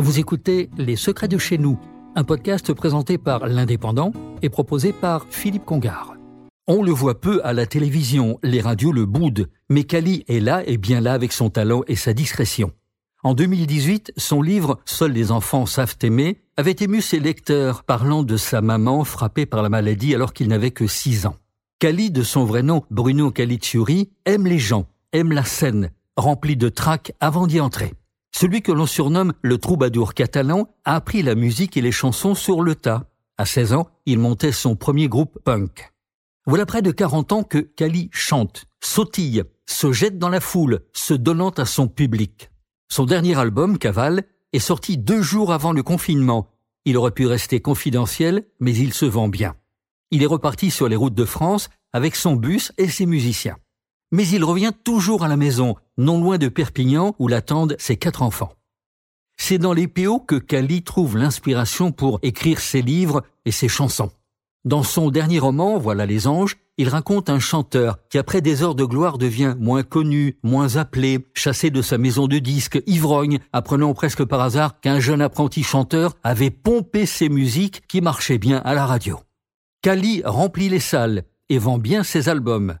Vous écoutez Les Secrets de chez nous, un podcast présenté par l'Indépendant et proposé par Philippe Congard. On le voit peu à la télévision, les radios le boudent, mais Kali est là et bien là avec son talent et sa discrétion. En 2018, son livre Seuls les enfants savent aimer avait ému ses lecteurs parlant de sa maman frappée par la maladie alors qu'il n'avait que 6 ans. Kali, de son vrai nom Bruno Calizzuri, aime les gens, aime la scène, rempli de trac avant d'y entrer. Celui que l'on surnomme le troubadour catalan a appris la musique et les chansons sur le tas. À 16 ans, il montait son premier groupe punk. Voilà près de 40 ans que Kali chante, sautille, se jette dans la foule, se donnant à son public. Son dernier album, Cavale, est sorti deux jours avant le confinement. Il aurait pu rester confidentiel, mais il se vend bien. Il est reparti sur les routes de France avec son bus et ses musiciens mais il revient toujours à la maison, non loin de Perpignan où l'attendent ses quatre enfants. C'est dans les PO que Cali trouve l'inspiration pour écrire ses livres et ses chansons. Dans son dernier roman, Voilà les anges, il raconte un chanteur qui après des heures de gloire devient moins connu, moins appelé, chassé de sa maison de disques, ivrogne, apprenant presque par hasard qu'un jeune apprenti chanteur avait pompé ses musiques qui marchaient bien à la radio. Cali remplit les salles et vend bien ses albums.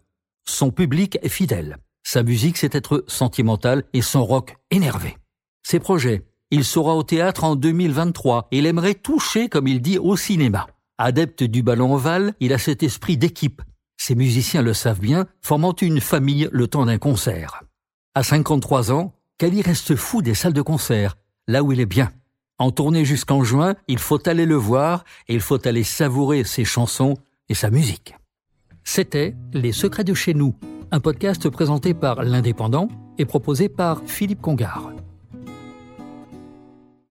Son public est fidèle. Sa musique, c'est être sentimentale et son rock énervé. Ses projets. Il sera au théâtre en 2023 et il aimerait toucher, comme il dit, au cinéma. Adepte du ballon ovale, il a cet esprit d'équipe. Ses musiciens le savent bien, formant une famille le temps d'un concert. À 53 ans, Kali reste fou des salles de concert, là où il est bien. En tournée jusqu'en juin, il faut aller le voir et il faut aller savourer ses chansons et sa musique. C'était Les Secrets de chez nous, un podcast présenté par l'Indépendant et proposé par Philippe Congard.